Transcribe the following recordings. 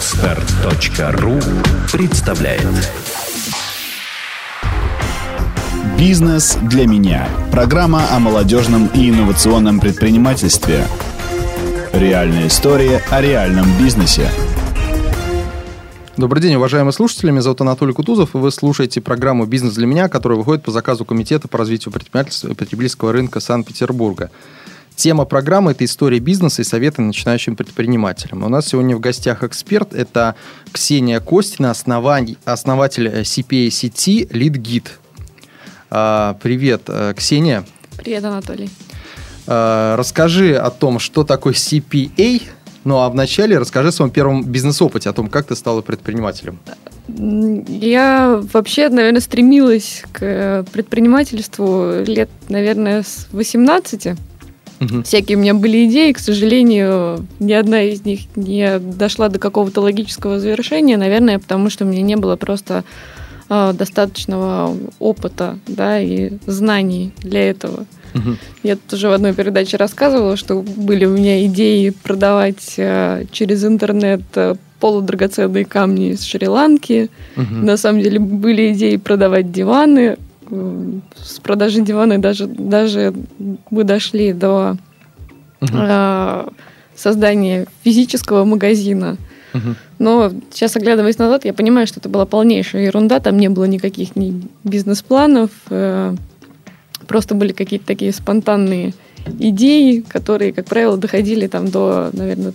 Отстар.ру представляет «Бизнес для меня» – программа о молодежном и инновационном предпринимательстве. Реальная история о реальном бизнесе. Добрый день, уважаемые слушатели. Меня зовут Анатолий Кутузов, и вы слушаете программу «Бизнес для меня», которая выходит по заказу Комитета по развитию предпринимательства и потребительского рынка Санкт-Петербурга. Тема программы – это история бизнеса и советы начинающим предпринимателям. У нас сегодня в гостях эксперт – это Ксения Костина, основатель CPA сети LeadGit. Привет, э, Ксения. Привет, Анатолий. А, расскажи о том, что такое CPA, ну а вначале расскажи о своем первом бизнес-опыте, о том, как ты стала предпринимателем. Я вообще, наверное, стремилась к предпринимательству лет, наверное, с 18. Угу. Всякие у меня были идеи, к сожалению, ни одна из них не дошла до какого-то логического завершения, наверное, потому что у меня не было просто э, достаточного опыта, да, и знаний для этого. Угу. Я тоже в одной передаче рассказывала, что были у меня идеи продавать э, через интернет э, полудрагоценные камни из Шри-Ланки. Угу. На самом деле были идеи продавать диваны, с продажи дивана даже, даже мы дошли до угу. э, создания физического магазина. Угу. Но сейчас, оглядываясь назад, я понимаю, что это была полнейшая ерунда. Там не было никаких ни бизнес-планов. Э, просто были какие-то такие спонтанные идеи, которые, как правило, доходили там до, наверное,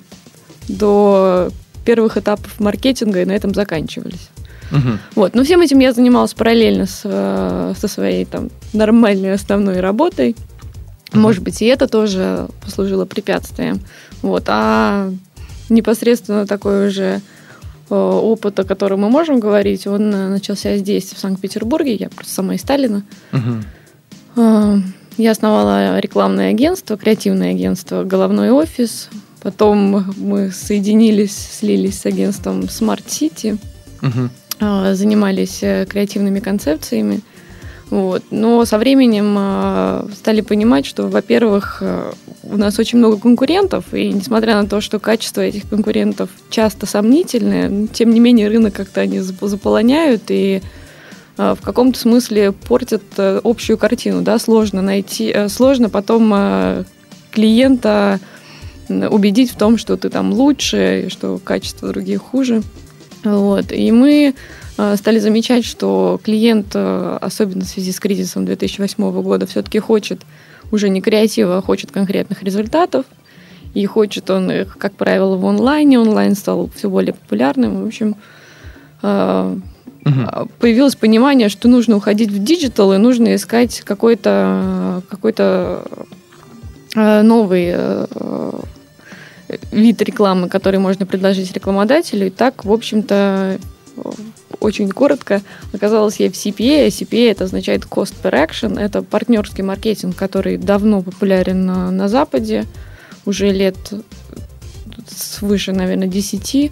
до первых этапов маркетинга и на этом заканчивались. Угу. Вот. Но всем этим я занималась параллельно с, э, со своей там нормальной основной работой. Угу. Может быть, и это тоже послужило препятствием. Вот. А непосредственно такой уже э, опыт, о котором мы можем говорить, он э, начался здесь, в Санкт-Петербурге. Я просто сама из Сталина. Угу. Я основала рекламное агентство, креативное агентство «Головной офис». Потом мы соединились, слились с агентством Smart City. Угу. А, занимались э, креативными концепциями. Вот. Но со временем э, стали понимать, что, во-первых, э, у нас очень много конкурентов, и несмотря на то, что качество этих конкурентов часто сомнительное, тем не менее рынок как-то они заполоняют и в каком-то смысле портят общую картину. Да? Сложно найти, сложно потом клиента убедить в том, что ты там лучше, что качество других хуже. Вот. И мы э, стали замечать, что клиент, э, особенно в связи с кризисом 2008 года, все-таки хочет уже не креатива, а хочет конкретных результатов. И хочет он их, как правило, в онлайне. Онлайн стал все более популярным. В общем, угу. появилось понимание, что нужно уходить в digital и нужно искать какой-то какой новый вид рекламы, который можно предложить рекламодателю. И так, в общем-то, очень коротко оказалось я в CPA. CPA это означает Cost Per Action. Это партнерский маркетинг, который давно популярен на, на Западе. Уже лет свыше, наверное, 10.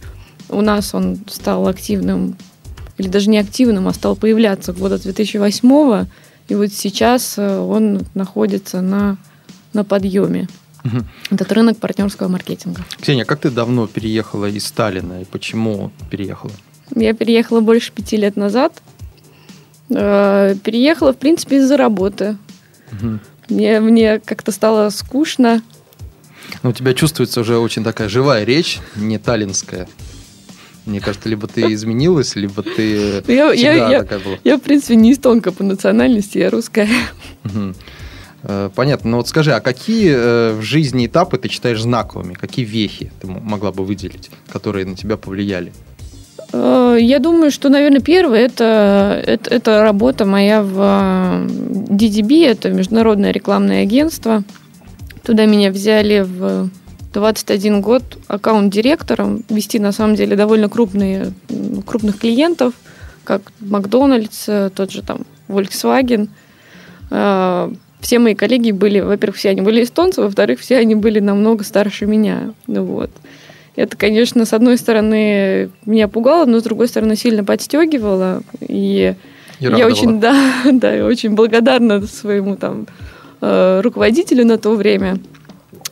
У нас он стал активным, или даже не активным, а стал появляться года 2008 и вот сейчас э, он находится на, на подъеме. Угу. Этот рынок партнерского маркетинга. Ксения, как ты давно переехала из Сталина и почему переехала? Я переехала больше пяти лет назад. Э, переехала, в принципе, из-за работы. Угу. Мне, мне как-то стало скучно. Но у тебя чувствуется уже очень такая живая речь, не таллинская. Мне кажется, либо ты изменилась, либо ты я, всегда я, такая была. Я, в принципе, не из тонко по национальности, я русская. Угу. Э, понятно. Но вот скажи, а какие э, в жизни этапы ты считаешь знаковыми? Какие вехи ты могла бы выделить, которые на тебя повлияли? Э, я думаю, что, наверное, первое это, это, это работа моя в DDB, это международное рекламное агентство. Туда меня взяли в 21 год аккаунт-директором, вести на самом деле довольно крупные, крупных клиентов, как Макдональдс, тот же там Volkswagen все мои коллеги были, во-первых, все они были эстонцы, во-вторых, все они были намного старше меня. Ну, вот. Это, конечно, с одной стороны меня пугало, но с другой стороны сильно подстегивало. И, и я очень, да, да, я очень благодарна своему там э, руководителю на то время,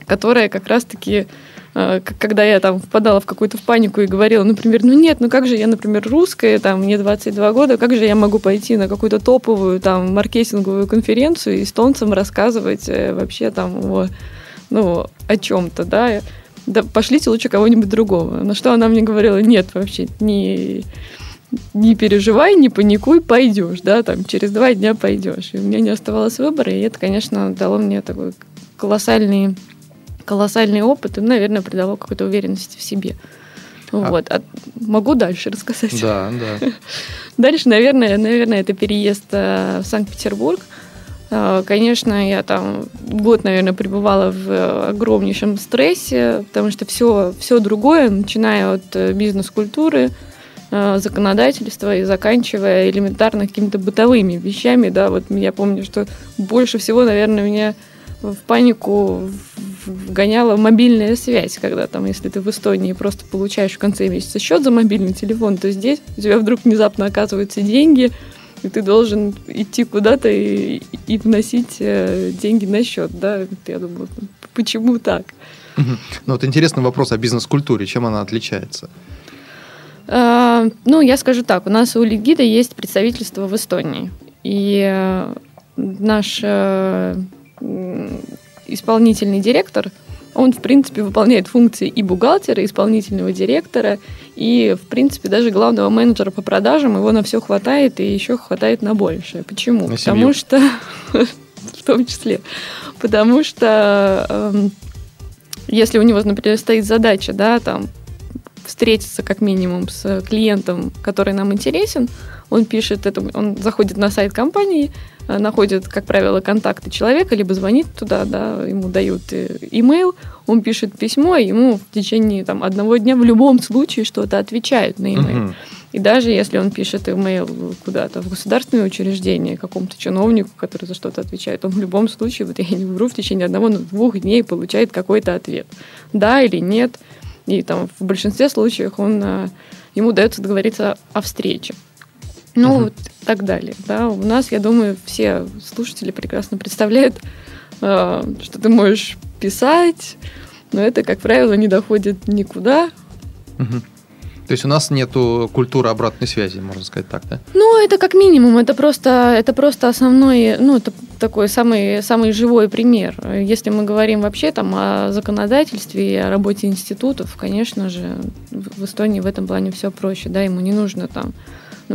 которая как раз-таки когда я там впадала в какую-то в панику и говорила, например, ну нет, ну как же я, например, русская, там, мне 22 года, как же я могу пойти на какую-то топовую там маркетинговую конференцию и эстонцам рассказывать э, вообще там о, ну, о чем-то, да, да пошлите лучше кого-нибудь другого. На что она мне говорила, нет, вообще, не, не переживай, не паникуй, пойдешь, да, там, через два дня пойдешь. И у меня не оставалось выбора, и это, конечно, дало мне такой колоссальный, колоссальный опыт и, наверное, придало какой-то уверенности в себе. А вот. А могу дальше рассказать? Да, да. Дальше, наверное, наверное, это переезд э, в Санкт-Петербург. Э, конечно, я там год, наверное, пребывала в огромнейшем стрессе, потому что все, все другое, начиная от э, бизнес-культуры, законодательства и заканчивая элементарно какими-то бытовыми вещами, да, вот я помню, что больше всего, наверное, меня в панику вгоняла мобильная связь, когда там, если ты в Эстонии просто получаешь в конце месяца счет за мобильный телефон, то здесь у тебя вдруг внезапно оказываются деньги, и ты должен идти куда-то и, и вносить э, деньги на счет, да? Я думаю, почему так? Ну вот интересный вопрос о бизнес-культуре, чем она отличается? А, ну, я скажу так, у нас у Легида есть представительство в Эстонии, и э, наш э, исполнительный директор, он, в принципе, выполняет функции и бухгалтера, и исполнительного директора, и, в принципе, даже главного менеджера по продажам его на все хватает, и еще хватает на большее. Почему? На Потому что, в том числе, потому что эм, если у него, например, стоит задача, да, там, встретиться как минимум с клиентом, который нам интересен, он пишет это, он заходит на сайт компании, Э, находит, как правило, контакты человека, либо звонит туда, да, ему дают э, имейл, он пишет письмо, и ему в течение там, одного дня в любом случае что-то отвечают на имейл. И даже если он пишет имейл куда-то в государственное учреждение, какому-то чиновнику, который за что-то отвечает, он в любом случае, вот я не вру, в течение одного, но двух дней получает какой-то ответ. Да или нет. И там в большинстве случаев он, э, ему удается договориться о встрече. Ну, угу. вот так далее. Да. У нас, я думаю, все слушатели прекрасно представляют, э, что ты можешь писать, но это, как правило, не доходит никуда. Угу. То есть у нас нету культуры обратной связи, можно сказать так, да? Ну, это как минимум, это просто, это просто основной, ну, это такой самый, самый живой пример. Если мы говорим вообще там о законодательстве и о работе институтов, конечно же, в Эстонии в этом плане все проще, да, ему не нужно там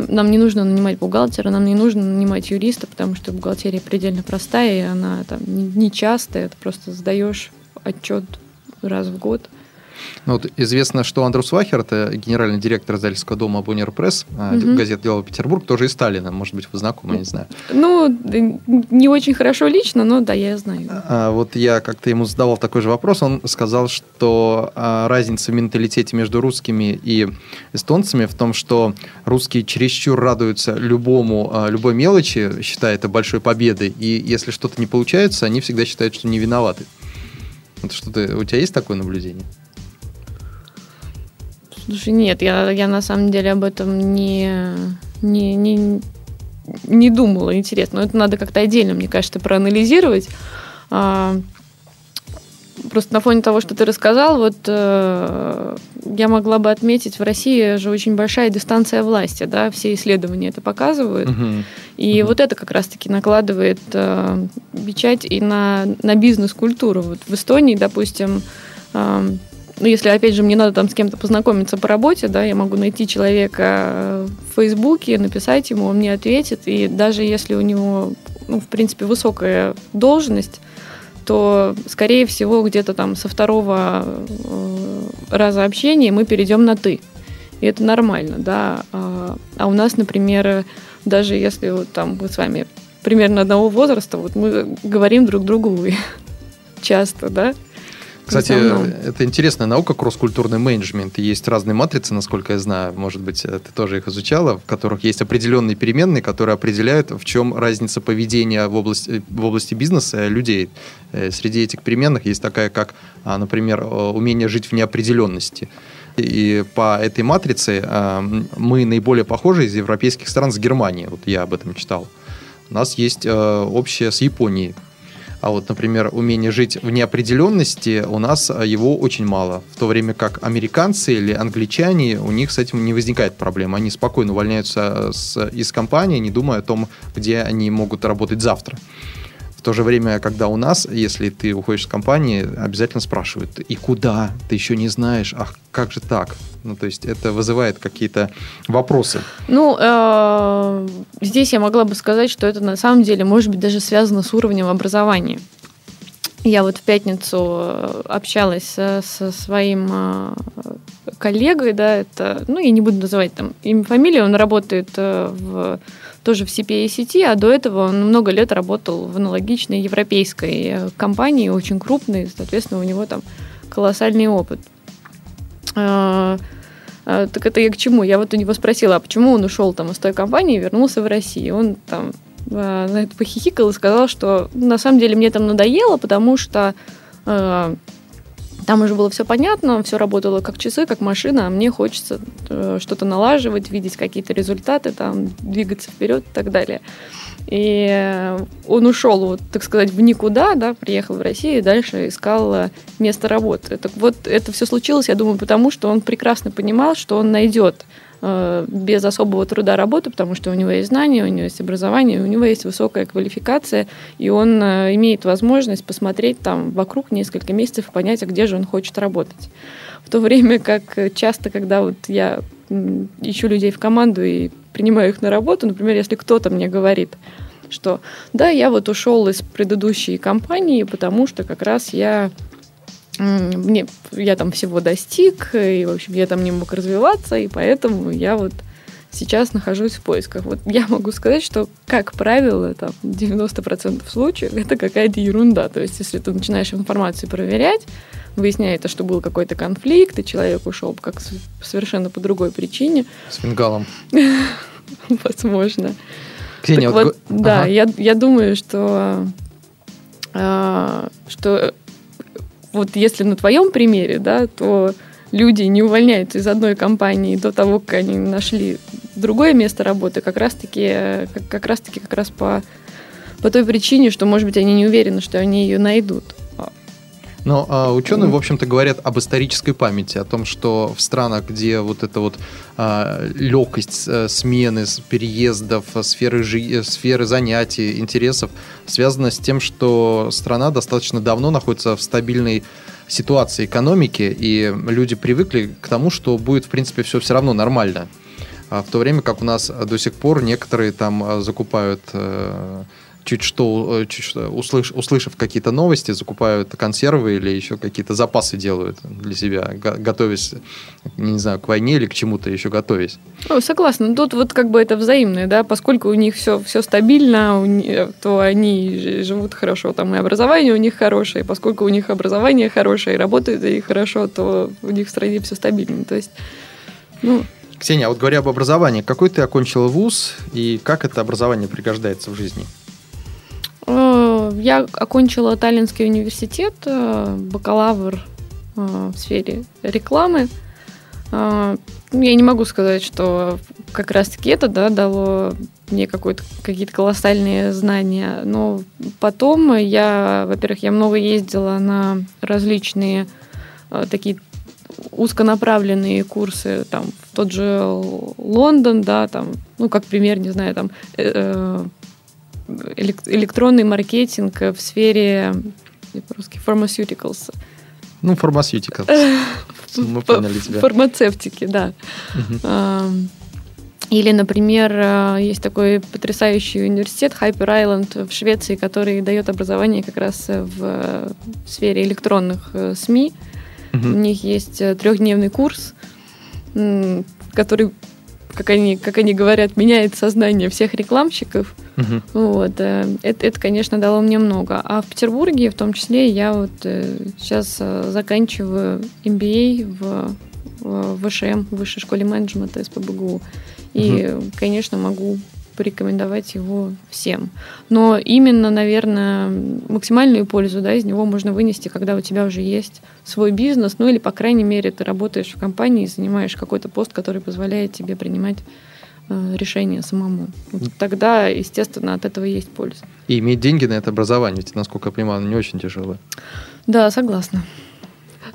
нам не нужно нанимать бухгалтера, нам не нужно нанимать юриста, потому что бухгалтерия предельно простая, и она там не частая, ты просто сдаешь отчет раз в год. Ну, вот известно, что Андрус Вахер, это генеральный директор издательского дома Боннер Пресс, угу. газет «Дело Петербург», тоже и Сталина. Может быть, вы знакомы, я не знаю. Ну, не очень хорошо лично, но да, я знаю. А, вот я как-то ему задавал такой же вопрос. Он сказал, что а, разница в менталитете между русскими и эстонцами в том, что русские чересчур радуются любому, а, любой мелочи, считая это большой победой, и если что-то не получается, они всегда считают, что не виноваты. Вот что-то, у тебя есть такое наблюдение? Слушай, нет, я, я на самом деле об этом не, не, не, не думала. Интересно. Но это надо как-то отдельно, мне кажется, проанализировать. А, просто на фоне того, что ты рассказал, вот э, я могла бы отметить, в России же очень большая дистанция власти, да, все исследования это показывают. Uh-huh. И uh-huh. вот это как раз-таки накладывает э, печать и на, на бизнес-культуру. Вот в Эстонии, допустим, э, ну, если, опять же, мне надо там с кем-то познакомиться по работе, да, я могу найти человека в Фейсбуке, написать ему, он мне ответит, и даже если у него, ну, в принципе, высокая должность, то, скорее всего, где-то там со второго э, раза общения мы перейдем на «ты». И это нормально, да. А, а у нас, например, даже если вот там мы с вами примерно одного возраста, вот мы говорим друг другу «вы» часто, да, кстати, это интересная наука, кросс-культурный менеджмент. Есть разные матрицы, насколько я знаю, может быть, ты тоже их изучала, в которых есть определенные переменные, которые определяют, в чем разница поведения в области, в области бизнеса людей. Э, среди этих переменных есть такая, как, а, например, умение жить в неопределенности. И по этой матрице а, мы наиболее похожи из европейских стран с Германией. Вот я об этом читал. У нас есть э, общее с Японией А вот, например, умение жить в неопределенности у нас его очень мало. В то время как американцы или англичане, у них с этим не возникает проблем. Они спокойно увольняются с, из компании, не думая о том, где они могут работать завтра то же время, когда у нас, если ты уходишь с компании, обязательно спрашивают, и куда? Ты еще не знаешь, ах, как же так? Ну, то есть это вызывает какие-то вопросы. Ну, э, здесь я могла бы сказать, что это на самом деле может быть даже связано с уровнем образования. Я вот в пятницу э, общалась со, со своим э, коллегой, да, это, ну, я не буду называть там имя, фамилию, он работает в тоже в CPA сети, а до этого он много лет работал в аналогичной европейской э, компании, очень крупной, соответственно, у него там колоссальный опыт. А, а, так это я к чему? Я вот у него спросила, а почему он ушел там из той компании и вернулся в Россию? Он там а, на это похихикал и сказал, что на самом деле мне там надоело, потому что там уже было все понятно, все работало как часы, как машина, а мне хочется э, что-то налаживать, видеть какие-то результаты, там, двигаться вперед и так далее. И он ушел, вот, так сказать, в никуда, да, приехал в Россию и дальше искал э, место работы. Так вот, это все случилось, я думаю, потому что он прекрасно понимал, что он найдет Э, без особого труда работы, потому что у него есть знания, у него есть образование, у него есть высокая квалификация, и он э, имеет возможность посмотреть там вокруг несколько месяцев и понять, а где же он хочет работать. В то время как часто, когда вот я ищу людей в команду и принимаю их на работу, например, если кто-то мне говорит, что да, я вот ушел из предыдущей компании, потому что как раз я мне, я там всего достиг, и, в общем, я там не мог развиваться, и поэтому я вот сейчас нахожусь в поисках. Вот я могу сказать, что, как правило, там 90% случаев это какая-то ерунда. То есть, если ты начинаешь информацию проверять, выясняется, что был какой-то конфликт, и человек ушел как совершенно по другой причине. С фингалом. Возможно. Ксения, вот, да, я, я думаю, что, а, что вот если на твоем примере, да, то люди не увольняются из одной компании до того, как они нашли другое место работы, как раз-таки как, как раз-таки как раз по, по той причине, что, может быть, они не уверены, что они ее найдут. Но а, ученые, в общем-то, говорят об исторической памяти, о том, что в странах, где вот эта вот а, легкость а, смены, переездов, сферы, жи- сферы занятий, интересов связана с тем, что страна достаточно давно находится в стабильной ситуации экономики, и люди привыкли к тому, что будет, в принципе, все все равно нормально. А в то время как у нас до сих пор некоторые там а, закупают э, чуть что, э, чуть что услыш, услышав какие-то новости, закупают консервы или еще какие-то запасы делают для себя, готовясь, не знаю, к войне или к чему-то еще готовясь. Ну, согласна. Тут вот как бы это взаимное, да, поскольку у них все, все стабильно, то они живут хорошо, там и образование у них хорошее, поскольку у них образование хорошее и работает и хорошо, то у них в стране все стабильно. То есть, ну, Ксения, а вот говоря об образовании, какой ты окончила вуз и как это образование пригождается в жизни? Э, я окончила Таллинский университет, э, бакалавр э, в сфере рекламы. Я не могу сказать, что как раз-таки это да, дало мне какие-то колоссальные знания. Но потом я, во-первых, я много ездила на различные такие узконаправленные курсы, там, в тот же Лондон, да, там, ну, как пример, не знаю, там, электронный маркетинг в сфере по-русски pharmaceuticals. Ну, pharmaceuticals. Мы поняли тебя. Фармацевтики, да. Или, например, э, есть такой потрясающий университет Hyper Island в Швеции, который дает образование как раз в сфере электронных э, СМИ. Угу. У них есть э, трехдневный курс, который как они, как они говорят, меняет сознание всех рекламщиков. Угу. Вот, э, это, это, конечно, дало мне много. А в Петербурге, в том числе, я вот э, сейчас э, заканчиваю MBA в, в ВШМ, Высшей школе менеджмента СПБГУ. И, угу. конечно, могу порекомендовать его всем. Но именно, наверное, максимальную пользу да, из него можно вынести, когда у тебя уже есть свой бизнес, ну или, по крайней мере, ты работаешь в компании и занимаешь какой-то пост, который позволяет тебе принимать э, решение самому. Вот тогда, естественно, от этого есть польза. И иметь деньги на это образование, ведь, насколько я понимаю, оно не очень тяжелое. Да, согласна.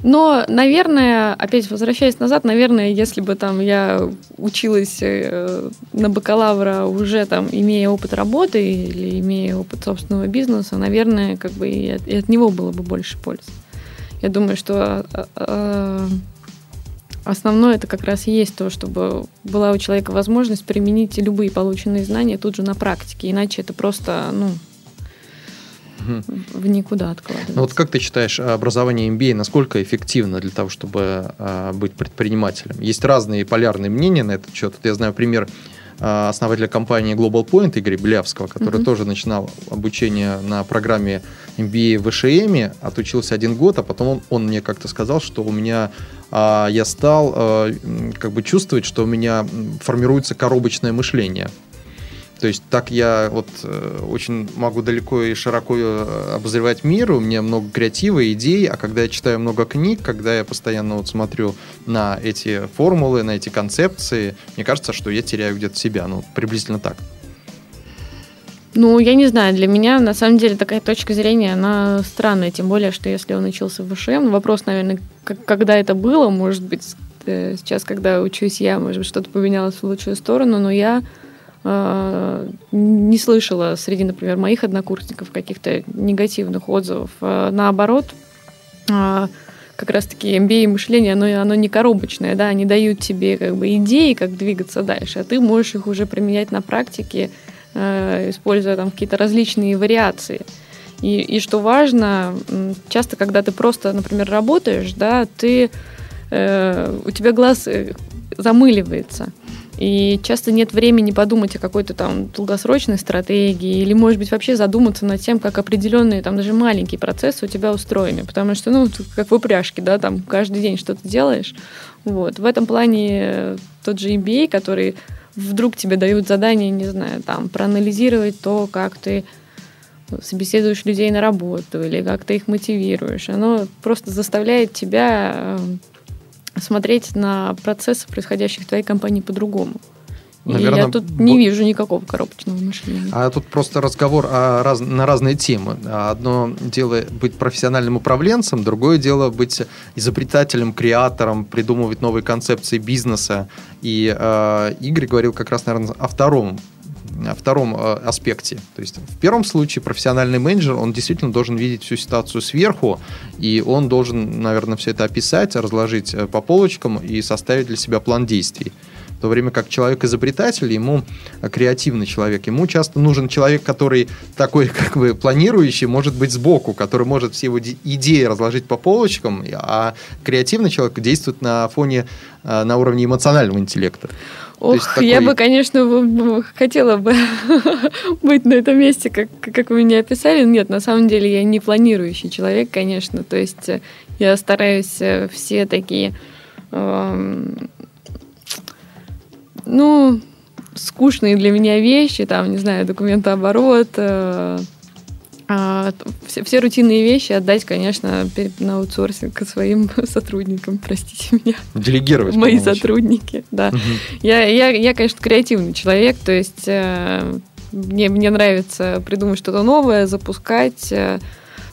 Но, наверное, опять возвращаясь назад, наверное, если бы там я училась э, на бакалавра уже там имея опыт работы или имея опыт собственного бизнеса, наверное, как бы и от, него было бы больше пользы. Я думаю, что э, э, основное это как раз и есть то, чтобы была у человека возможность применить любые полученные знания тут же на практике, иначе это просто, ну, в никуда откладывать. Ну вот как ты считаешь, образование MBA насколько эффективно для того, чтобы а, быть предпринимателем? Есть разные полярные мнения на этот счет. Я знаю пример а, основателя компании Global Point Игоря Белявского, который mm-hmm. тоже начинал обучение на программе MBA в ВШМ, отучился один год, а потом он, он мне как-то сказал, что у меня а, я стал а, как бы чувствовать, что у меня формируется коробочное мышление. То есть так я вот э, очень могу далеко и широко э, обозревать мир, у меня много креатива, идей, а когда я читаю много книг, когда я постоянно вот смотрю на эти формулы, на эти концепции, мне кажется, что я теряю где-то себя, ну, приблизительно так. Ну, я не знаю, для меня на самом деле такая точка зрения, она странная, тем более, что если он учился в ВШМ, вопрос, наверное, как, когда это было, может быть, э, сейчас, когда учусь я, может быть, что-то поменялось в лучшую сторону, но я не слышала среди, например, моих однокурсников каких-то негативных отзывов. Э, наоборот, э, как раз-таки MBA мышление, оно, оно не коробочное, да, они дают тебе как бы идеи, как двигаться дальше, а ты можешь их уже применять на практике, используя там какие-то различные вариации. И, и что важно, часто, когда ты просто, например, работаешь, да, ты, э, у тебя глаз замыливается. И часто нет времени подумать о какой-то там долгосрочной стратегии или, может быть, вообще задуматься над тем, как определенные там даже маленькие процессы у тебя устроены. Потому что, ну, как в упряжке, да, там каждый день что-то делаешь. Вот. В этом плане тот же MBA, который вдруг тебе дают задание, не знаю, там, проанализировать то, как ты собеседуешь людей на работу или как ты их мотивируешь. Оно просто заставляет тебя смотреть на процессы, происходящие в твоей компании, по-другому. Наверное, и я тут не вижу никакого коробочного мышления. А тут просто разговор о раз, на разные темы. Одно дело быть профессиональным управленцем, другое дело быть изобретателем, креатором, придумывать новые концепции бизнеса. И э, Игорь говорил как раз, наверное, о втором втором э, аспекте. То есть в первом случае профессиональный менеджер, он действительно должен видеть всю ситуацию сверху, и он должен, наверное, все это описать, разложить э, по полочкам и составить для себя план действий. В то время как человек-изобретатель, ему э, креативный человек, ему часто нужен человек, который такой как бы планирующий, может быть сбоку, который может все его идеи разложить по полочкам, а креативный человек действует на фоне, на уровне эмоционального интеллекта. Ох, такой... я бы, конечно, хотела бы быть на этом месте, как, как вы меня описали. Нет, на самом деле я не планирующий человек, конечно. То есть э, я стараюсь э, все такие, эм, ну, скучные для меня вещи, там, не знаю, документооборот, э, а, все, все рутинные вещи отдать, конечно, на аутсорсинг своим сотрудникам, простите меня. Делегировать. Мои сотрудники, да. Угу. Я, я, я, конечно, креативный человек, то есть э, мне, мне нравится придумать что-то новое, запускать, э,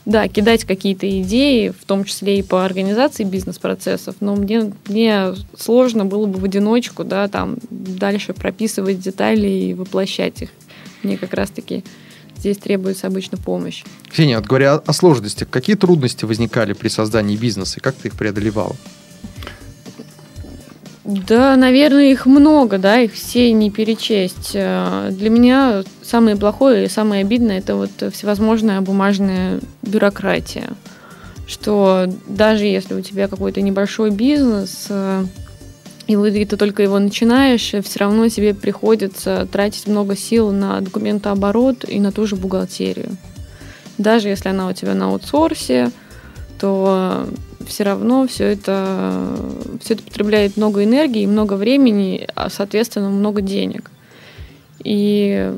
да, кидать какие-то идеи, в том числе и по организации бизнес-процессов, но мне, мне сложно было бы в одиночку, да, там дальше прописывать детали и воплощать их. Мне как раз-таки здесь требуется обычно помощь. Ксения, вот говоря о сложностях, какие трудности возникали при создании бизнеса и как ты их преодолевала? Да, наверное, их много, да, их все не перечесть. Э, для меня самое плохое и самое обидное это вот всевозможная бумажная бюрократия. Что даже если у тебя какой-то небольшой бизнес, э, и ты только его начинаешь, все равно тебе приходится тратить много сил на документооборот и на ту же бухгалтерию. Даже если она у тебя на аутсорсе, то все равно все это, все это потребляет много энергии, много времени, а, соответственно, много денег. И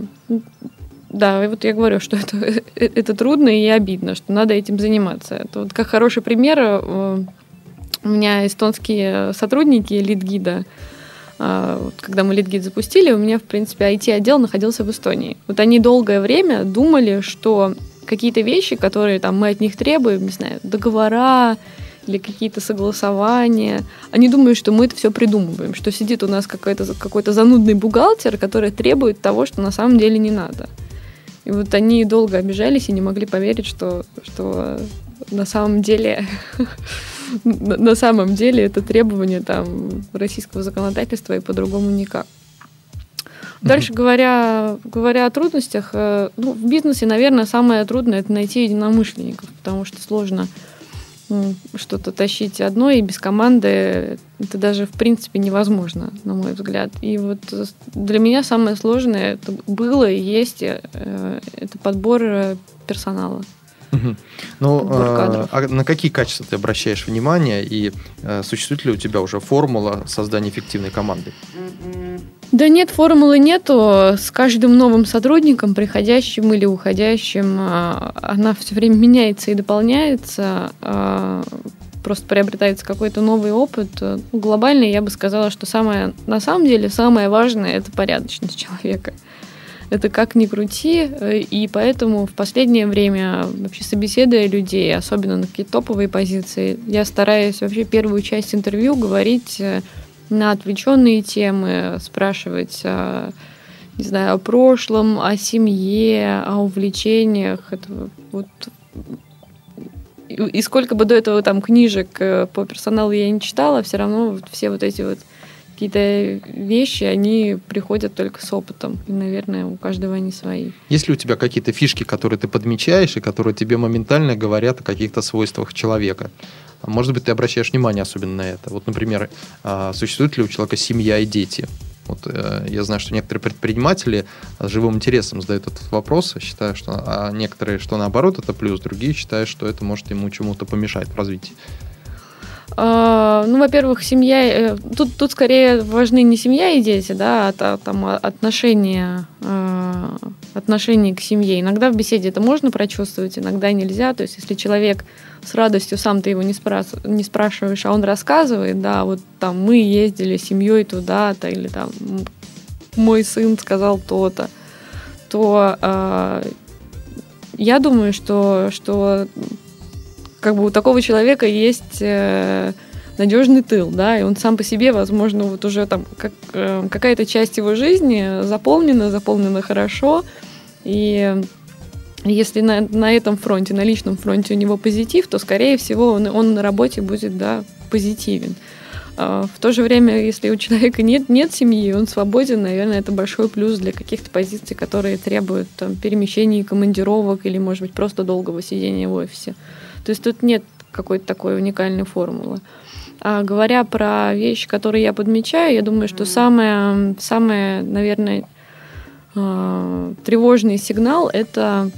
да, и вот я говорю, что это, это трудно и обидно, что надо этим заниматься. Это вот как хороший пример э, у меня эстонские сотрудники лид-гида, а, когда мы LeadGit запустили, у меня, в принципе, IT-отдел находился в Эстонии. Вот они долгое время думали, что какие-то вещи, которые там мы от них требуем, не знаю, договора или какие-то согласования, они думают, что мы это все придумываем, что сидит у нас какой-то какой занудный бухгалтер, который требует того, что на самом деле не надо. И вот они долго обижались и не могли поверить, что, что на самом деле на самом деле это требование там российского законодательства и по-другому никак. Дальше, говоря, говоря о трудностях, э, ну, в бизнесе, наверное, самое трудное это найти единомышленников, потому что сложно что-то тащить одно, и без команды это даже, в принципе, невозможно, на мой взгляд. И вот для меня самое сложное это было и есть э, это подбор э, персонала. Угу. Ну, а, а на какие качества ты обращаешь внимание и а, существует ли у тебя уже формула создания эффективной команды? Да нет, формулы нету. С каждым новым сотрудником, приходящим или уходящим, а, она все время меняется и дополняется. Просто приобретается какой-то новый опыт. Ну, глобально я бы сказала, что самое, на самом деле самое важное – это порядочность человека. Это как ни крути, э, и поэтому в последнее время, вообще собеседуя людей, особенно на какие-то топовые позиции, я стараюсь вообще первую часть интервью говорить э, на отвлеченные темы, спрашивать не знаю, о прошлом, о семье, о увлечениях. Это вот и сколько бы до этого там книжек э, по персоналу я не читала, все равно все вот эти вот какие-то вещи, они приходят только с опытом. И, наверное, у каждого они свои. Есть ли у тебя какие-то фишки, которые ты подмечаешь и которые тебе моментально говорят о каких-то свойствах человека? А может быть, ты обращаешь внимание особенно на это. Вот, например, а, существует ли у человека семья и дети? Вот э, я знаю, что некоторые предприниматели с живым интересом задают этот вопрос, считая, что а некоторые, что наоборот, это плюс, другие считают, что это может ему чему-то помешать в развитии. А, ну, во-первых, семья... Э, тут, тут скорее важны не семья и дети, да, а, а там отношения, а, отношения к семье. Иногда в беседе это можно прочувствовать, иногда нельзя. То есть, если человек с радостью, сам ты его не, спрашиваешь, а он рассказывает, да, вот там мы ездили с семьей туда-то, или там мой сын сказал то-то, то э, я думаю, что, что как бы у такого человека есть э, надежный тыл, да, и он сам по себе, возможно, вот уже там как, э, какая-то часть его жизни заполнена, заполнена хорошо, и если на, на этом фронте, на личном фронте у него позитив, то, скорее всего, он, он на работе будет, да, позитивен. А в то же время, если у человека нет, нет семьи, он свободен, наверное, это большой плюс для каких-то позиций, которые требуют там, перемещений, командировок или, может быть, просто долгого сидения в офисе. То есть тут нет какой-то такой уникальной формулы. А говоря про вещи, которые я подмечаю, я думаю, что самое, самое наверное, а, тревожный сигнал – это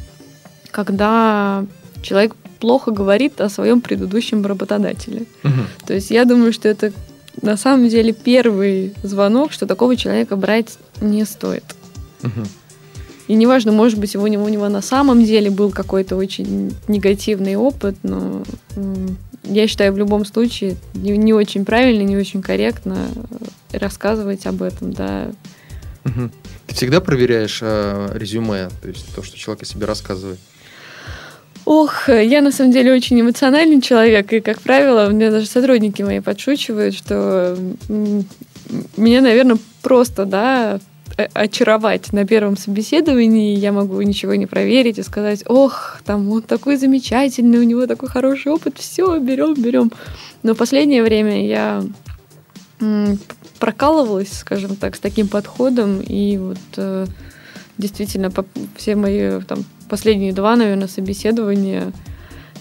когда человек плохо говорит о своем предыдущем работодателе. Угу. То есть я думаю, что это на самом деле первый звонок, что такого человека брать не стоит. Угу. И неважно, может быть, у него, у него на самом деле был какой-то очень негативный опыт, но я считаю, в любом случае не, не очень правильно, не очень корректно рассказывать об этом, да. Угу. Ты всегда проверяешь э, резюме, то есть то, что человек о себе рассказывает? Ох, я на самом деле очень эмоциональный человек, и, как правило, мне даже сотрудники мои подшучивают, что меня, наверное, просто, да, очаровать на первом собеседовании, я могу ничего не проверить и сказать, ох, там он такой замечательный, у него такой хороший опыт, все, берем, берем. Но в последнее время я прокалывалась, скажем так, с таким подходом, и вот э, действительно все мои там последние два, наверное, собеседования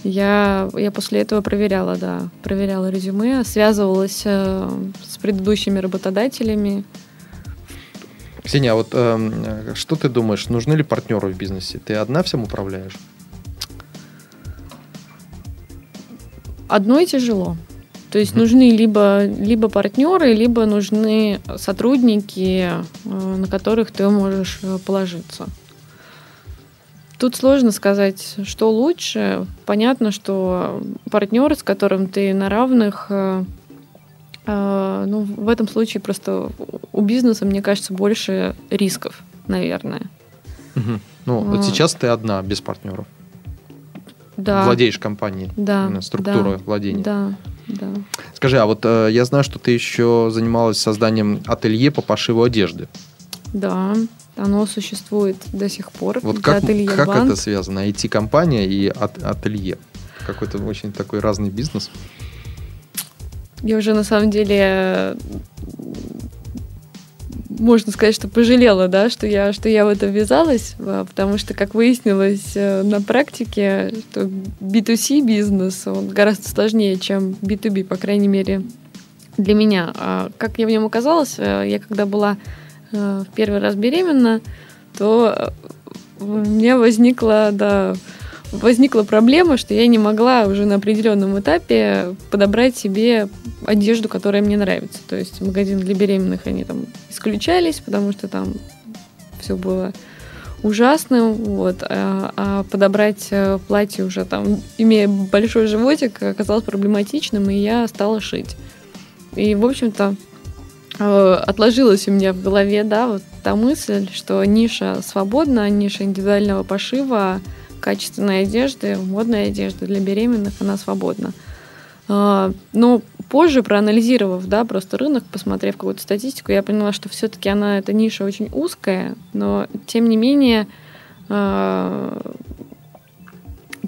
я, я после этого проверяла, да, проверяла резюме, связывалась э, с предыдущими работодателями, Ксения, а вот э, что ты думаешь, нужны ли партнеры в бизнесе? Ты одна всем управляешь? Одной тяжело. То есть mm-hmm. нужны либо, либо партнеры, либо нужны сотрудники, э, на которых ты можешь э, положиться. Тут сложно сказать, что лучше. Понятно, что партнер, с которым ты на равных, э, ну, в этом случае просто у бизнеса, мне кажется, больше рисков, наверное. Угу. Ну, вот А. сейчас ты одна, без партнеров. Да. Владеешь компанией. Да. структура да, владения. Да, да. Скажи, а вот э, я знаю, что ты еще занималась созданием ателье по пошиву одежды. Да, оно существует до сих пор. Вот как, ателье как это связано? IT-компания и от- ателье. Какой-то очень такой разный бизнес. Я уже на самом деле можно сказать, что пожалела, да, что я, что я в это ввязалась, а, потому что, как выяснилось э, на практике, что B2C бизнес, он гораздо сложнее, чем B2B, по крайней мере, для меня. А как я в нем оказалась, э, я когда была э, в первый раз беременна, то у меня возникла, да, возникла проблема, что я не могла уже на определенном этапе подобрать себе одежду, которая мне нравится. То есть магазин для беременных они там исключались, потому что там все было ужасным, вот, а, а подобрать э, платье уже там, имея большой животик, оказалось проблематичным, и я стала шить. И, в общем-то, э, отложилась у меня в голове, да, вот та мысль, что ниша свободна, ниша индивидуального пошива, качественной одежды, модной одежды для беременных, она свободна. А, Но позже, проанализировав, да, просто рынок, посмотрев какую-то статистику, я поняла, что все-таки она, эта ниша очень узкая, но тем не менее, а,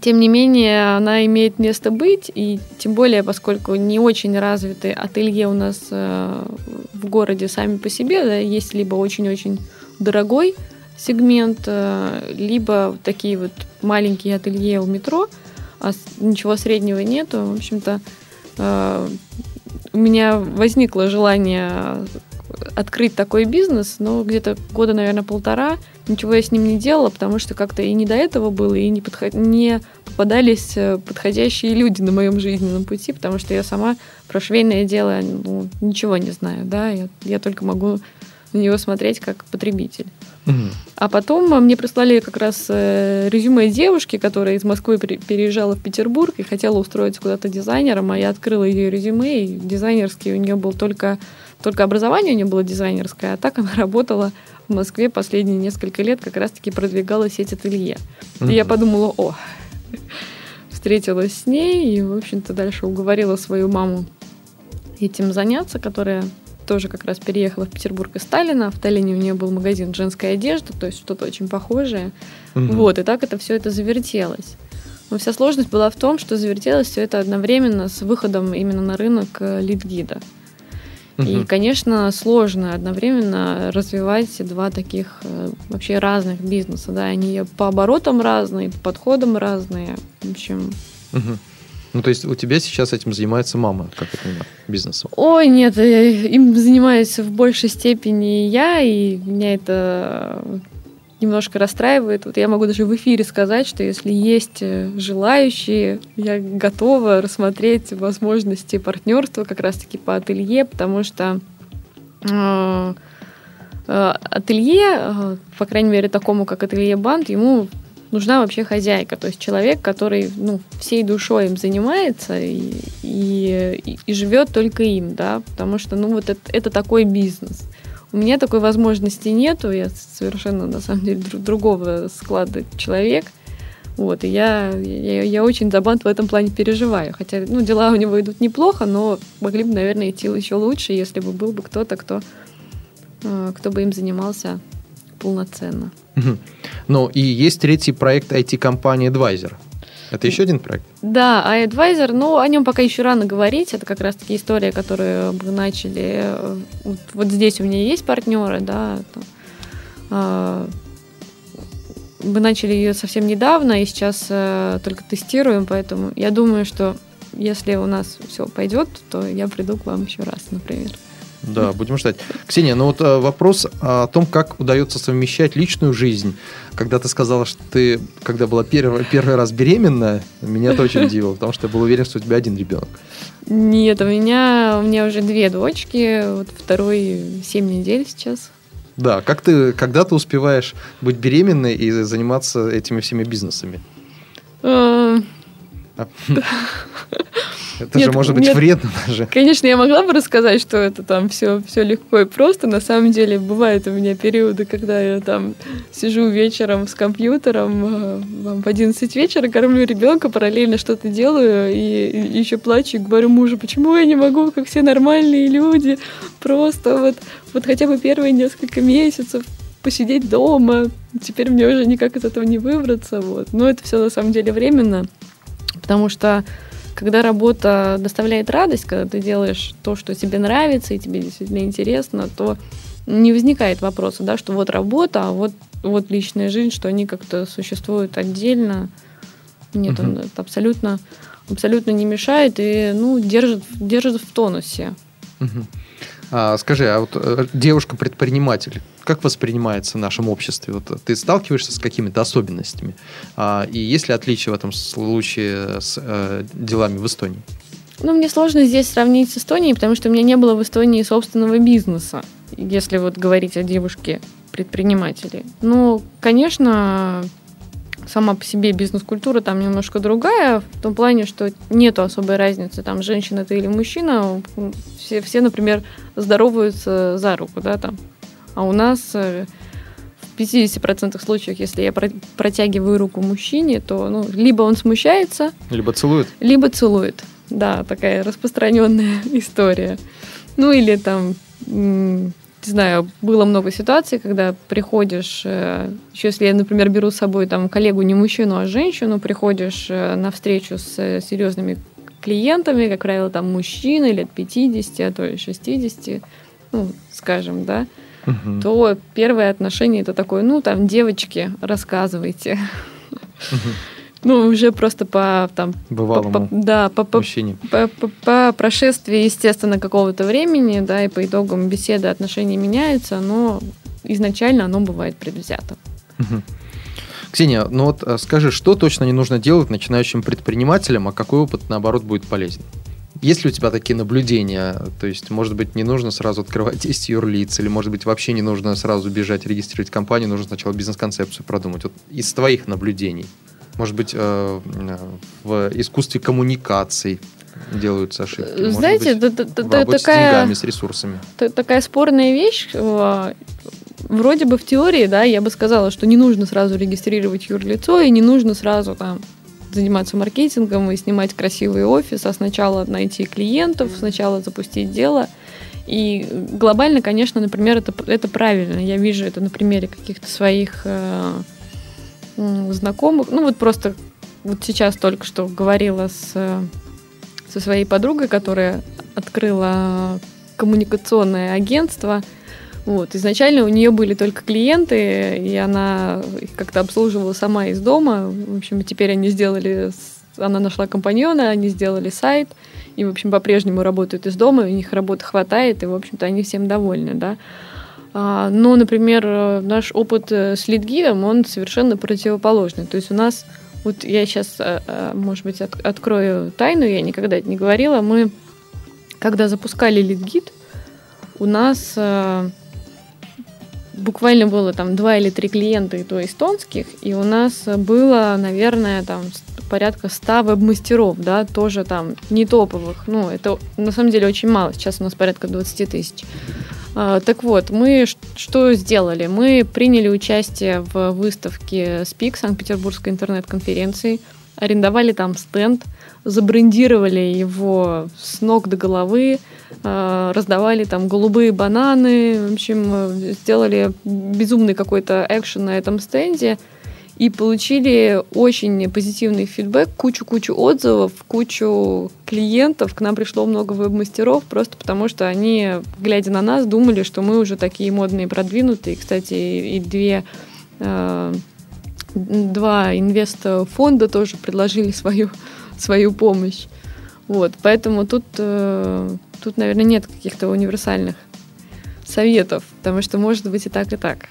тем не менее, она имеет место быть, и тем более, поскольку не очень развиты ателье у нас э, в городе сами по себе, да, есть либо очень-очень дорогой сегмент, э, либо такие вот маленькие ателье у метро, а ничего среднего нету. В общем-то, э, у меня возникло желание открыть такой бизнес, но где-то года, наверное, полтора ничего я с ним не делала, потому что как-то и не до этого было, и не, подход- не попадались э, подходящие люди на моем жизненном пути, потому что я сама про швейное дело ну, ничего не знаю, да, я, я только могу на него смотреть как потребитель. А потом а, мне прислали как раз э, резюме девушки, которая из Москвы переезжала в Петербург и хотела устроиться куда-то дизайнером, а я открыла ее резюме, и дизайнерский у нее был только, только образование у нее было дизайнерское, а так она работала в Москве последние несколько лет, как раз-таки продвигала сеть ателье. И я подумала, о, встретилась с ней и, в общем-то, дальше уговорила свою маму этим заняться, которая тоже как раз переехала в Петербург из Сталина. В Таллине у нее был магазин женской одежды, то есть что-то очень похожее. Мгм. Вот, и так это все это завертелось. Но вся сложность была в том, что завертелось все это одновременно с выходом именно на рынок э, лид-гида. И, Мгм. конечно, сложно одновременно развивать два таких э, вообще разных бизнеса. Да? Они по оборотам разные, по подходам разные. В общем, Мгм. Ну, то есть у тебя сейчас этим занимается мама, как это понимаю, бизнесом. Ой, нет, э, им занимаюсь в большей степени я, и меня это немножко расстраивает. Вот я могу даже в эфире сказать, что если есть э, желающие, я готова рассмотреть возможности партнерства как раз-таки по ателье, потому что э, э, ателье, по крайней мере, такому, как ателье Банд, ему нужна вообще хозяйка, то есть человек, который ну, всей душой им занимается и, и, и- живет только им, да, потому что, ну, вот это, это такой бизнес. У меня такой возможности нету, я совершенно, на самом деле, дру- другого склада человек, вот, и я, я, я очень за банд в этом плане переживаю, хотя, ну, дела у него идут неплохо, но могли бы, наверное, идти еще лучше, если бы был бы кто-то, кто, э, кто бы им занимался полноценно. Ну, и есть третий проект IT-компании Advisor. Это еще один проект? Да, а Advisor, ну, о нем пока еще рано говорить. Это как раз-таки история, которую мы начали. э, Вот, вот здесь у меня есть партнеры, да. это, а, мы начали ее совсем недавно и сейчас э, только тестируем, поэтому я думаю, что если у нас все пойдет, то я приду к вам еще раз, например. Да, будем ждать. Ксения, ну вот э, вопрос о том, как удается совмещать личную жизнь. Когда ты сказала, что ты, когда была первый, первый раз беременна, меня это очень удивило, потому что я был уверен, что у тебя один ребенок. Нет, у меня, у меня уже две дочки, вот второй 7 недель сейчас. Да, как ты, когда ты успеваешь быть беременной и заниматься этими всеми бизнесами? А- Это нет, же может быть нет, вредно даже. Конечно, я могла бы рассказать, что это там все, все легко и просто. На самом деле бывают у меня периоды, когда я там сижу вечером с компьютером, э, в 11 вечера кормлю ребенка, параллельно что-то делаю и, и еще плачу и говорю мужу, почему я не могу, как все нормальные люди, просто вот, вот хотя бы первые несколько месяцев посидеть дома. Теперь мне уже никак из этого не выбраться. Вот. Но это все на самом деле временно, потому что когда работа доставляет радость, когда ты делаешь то, что тебе нравится и тебе действительно интересно, то не возникает вопроса, да, что вот работа, а вот, вот личная жизнь, что они как-то существуют отдельно. Нет, угу. он это абсолютно, абсолютно не мешает и ну, держит, держит в тонусе. Угу. А, скажи, а вот э, девушка-предприниматель, как воспринимается в нашем обществе? Вот ты сталкиваешься с какими-то особенностями? А, и есть ли отличия в этом случае с э, делами в Эстонии? Ну, мне сложно здесь сравнить с Эстонией, потому что у меня не было в Эстонии собственного бизнеса, если вот говорить о девушке-предпринимателе. Ну, конечно, сама по себе бизнес-культура там немножко другая, в том плане, что нету особой разницы, там, женщина ты или мужчина, все, все, например, здороваются за руку, да, там. А у нас э, в 50% случаев, если я протягиваю руку мужчине, то ну, либо он смущается, либо целует. Либо целует. Да, такая распространенная история. Ну или там не знаю, было много ситуаций, когда приходишь, э, еще если я, например, беру с собой там коллегу не мужчину, а женщину, приходишь э, на встречу с серьезными клиентами, как правило, там мужчины лет 50, а то и 60, ну, скажем, да, угу. то первое отношение это такое, ну, там, девочки, рассказывайте. Угу. Ну, уже просто по там Бывалому по, по, да, по, по, по, по, по прошествии, естественно, какого-то времени, да, и по итогам беседы отношения меняются, но изначально оно бывает предвзято. Угу. Ксения, ну вот э, скажи, что точно не нужно делать начинающим предпринимателям, а какой опыт, наоборот, будет полезен? Есть ли у тебя такие наблюдения? То есть, может быть, не нужно сразу открывать 10 юрлиц, или, может быть, вообще не нужно сразу бежать регистрировать компанию, нужно сначала бизнес-концепцию продумать. Вот из твоих наблюдений может быть, э, в искусстве коммуникаций делаются ошибки. Знаете, Может быть, в работе такая, с деньгами, с ресурсами. Такая спорная вещь. Э, вроде бы в теории, да, я бы сказала, что не нужно сразу регистрировать юрлицо и не нужно сразу там заниматься маркетингом и снимать красивый офис, а сначала найти клиентов, сначала запустить дело. И глобально, конечно, например, это, это правильно. Я вижу это на примере каких-то своих э, знакомых. Ну, вот просто вот сейчас только что говорила с, со своей подругой, которая открыла коммуникационное агентство. Вот. Изначально у нее были только клиенты, и она их как-то обслуживала сама из дома. В общем, теперь они сделали, она нашла компаньона, они сделали сайт, и, в общем, по-прежнему работают из дома, у них работы хватает, и, в общем-то, они всем довольны, да. А, но, например, э, наш опыт э, с лидгидом, он совершенно противоположный. То есть у нас, вот я сейчас, э, может быть, открою тайну, я никогда это не говорила, мы, когда запускали лидгид, у нас буквально было там два или три клиента, и то эстонских, и у нас было, наверное, там порядка 100 веб-мастеров, да, тоже там не топовых. Ну, это на самом деле очень мало. Сейчас у нас порядка 20 тысяч. А, так вот, мы что сделали? Мы приняли участие в выставке СПИК Санкт-Петербургской интернет-конференции, арендовали там стенд, забрендировали его с ног до головы, раздавали там голубые бананы, в общем, сделали безумный какой-то экшен на этом стенде – и получили очень позитивный фидбэк, кучу-кучу отзывов, кучу клиентов. К нам пришло много веб-мастеров, просто потому что они, глядя на нас, думали, что мы уже такие модные, продвинутые. Кстати, и две э, два инвест-фонда тоже предложили свою, свою помощь. Вот, поэтому тут, э, тут, наверное, нет каких-то универсальных советов, потому что может быть и так, и так.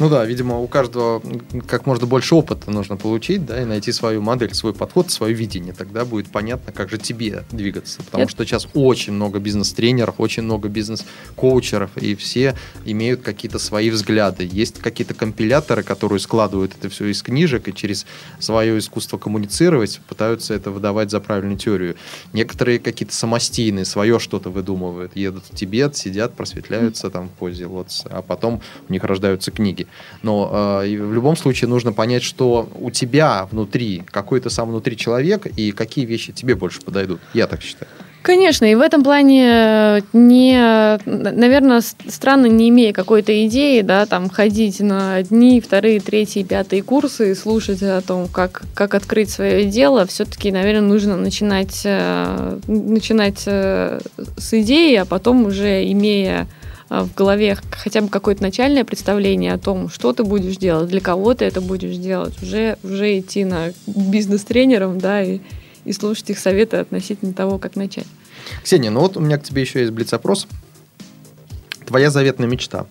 Ну да, видимо, у каждого как можно больше опыта нужно получить, да, и найти свою модель, свой подход, свое видение. Тогда будет понятно, как же тебе двигаться. Потому Это... что сейчас очень много бизнес-тренеров, очень много бизнес-коучеров, и все имеют какие-то свои взгляды. Есть какие-то компиляторы, которые складывают это все из книжек и через свое искусство коммуницировать пытаются это выдавать за правильную теорию. Некоторые какие-то самостийные, свое что-то выдумывают, едут в Тибет, сидят, просветляются там в позе лотоса, а потом у них рождаются книги. Но э, в любом случае нужно понять, что у тебя внутри какой-то сам внутри человек и какие вещи тебе больше подойдут. Я так считаю. Конечно, и в этом плане э, не, наверное, странно, не имея какой-то идеи, да, там ходить на одни, вторые, третьи, пятые курсы и слушать о том, как, как открыть свое дело, все-таки, наверное, нужно начинать, э, начинать э, с идеи, а потом уже имея в голове хотя бы какое-то начальное представление о том, что ты будешь делать, для кого ты это будешь делать, уже, уже идти на бизнес-тренером, да, и, и слушать их советы относительно того, как начать. Ксения, ну вот у меня к тебе еще есть блиц-опрос. Твоя заветная мечта?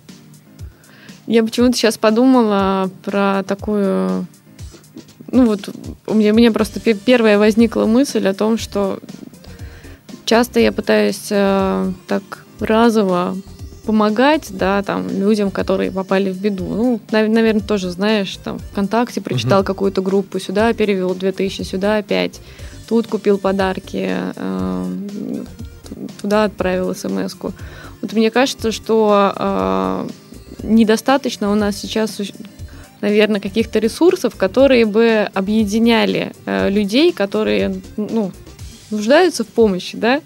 Я почему-то сейчас подумала про такую... Ну вот у меня, у меня просто первая возникла мысль о том, что часто я пытаюсь э, так разово помогать, да, там, людям, которые попали в беду. Ну, наверное, тоже знаешь, там, ВКонтакте прочитал угу. какую-то группу, сюда перевел 2000, сюда опять тут купил подарки, э, туда отправил смс -ку. Вот мне кажется, что э, недостаточно у нас сейчас, наверное, каких-то ресурсов, которые бы объединяли э, людей, которые ну, нуждаются в помощи, да,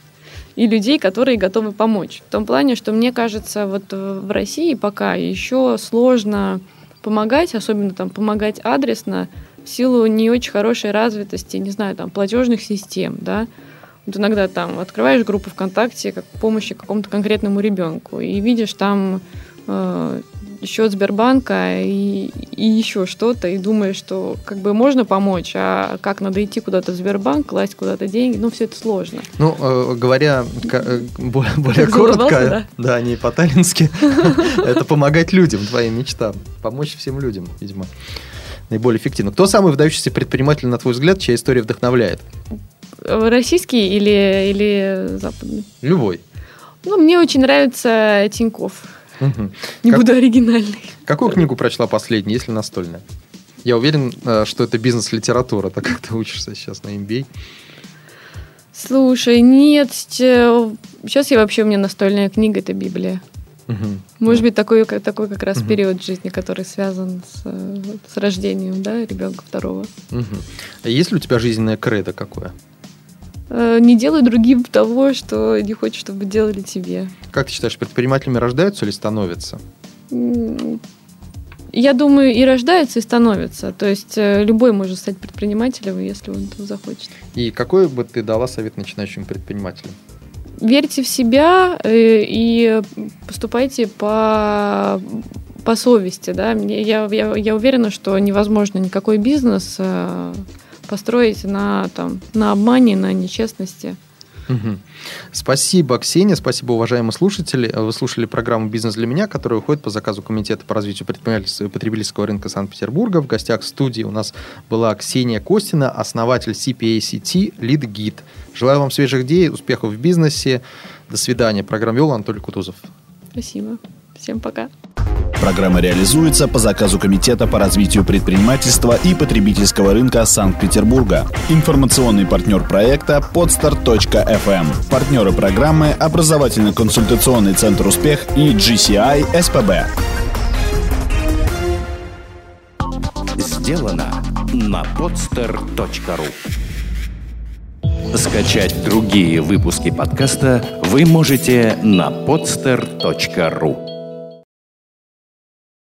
и людей, которые готовы помочь. В том плане, что мне кажется, вот в России пока еще сложно помогать, особенно там помогать адресно, в силу не очень хорошей развитости, не знаю, там, платежных систем, да, вот иногда там открываешь группу ВКонтакте как помощи какому-то конкретному ребенку и видишь там э, счет Сбербанка и, и еще что-то, и думаешь, что как бы можно помочь, а как надо идти куда-то в Сбербанк, класть куда-то деньги, ну, все это сложно. Ну, э, говоря э, более, более коротко, да? да, не по-таллински, это помогать людям, твоим мечтам, помочь всем людям, видимо наиболее эффективно. Кто самый выдающийся предприниматель, на твой взгляд, чья история вдохновляет? Российский или, или западный? Любой. Ну, мне очень нравится Тиньков. Угу. Не как... буду оригинальный. Какую книгу прочла последней, если настольная? Я уверен, э, что это бизнес-литература, так как ты учишься сейчас на MBA. Слушай, нет, сейчас я вообще, у меня настольная книга, это Библия. Угу. Может да. быть, такой, такой как раз угу. период жизни, который связан с, с рождением да, ребенка второго. Угу. А есть ли у тебя жизненное кредо какое? Э, не делай другим того, что не хочешь, чтобы делали тебе. Как ты считаешь, предпринимателями рождаются или становятся? Я думаю, и рождаются, и становятся. То есть э, любой может стать предпринимателем, если он этого захочет. И какой бы ты дала совет начинающим предпринимателям? верьте в себя э, и поступайте по по совести, да. Я, я, я уверена, что невозможно никакой бизнес э, построить на, там, на обмане, на нечестности. Угу. Спасибо, Ксения. Спасибо, уважаемые слушатели. Вы слушали программу «Бизнес для меня», которая выходит по заказу Комитета по развитию предпринимательства и потребительского рынка Санкт-Петербурга. В гостях в студии у нас была Ксения Костина, основатель CPA сети Lead Guide. Желаю вам свежих идей, успехов в бизнесе. До свидания. Программу вел Анатолий Кутузов. Спасибо. Всем пока. Программа реализуется по заказу Комитета по развитию предпринимательства и потребительского рынка Санкт-Петербурга. Информационный партнер проекта podstar.fm. Партнеры программы – образовательно-консультационный центр «Успех» и GCI СПБ. Сделано на podster.ru Скачать другие выпуски подкаста вы можете на podster.ru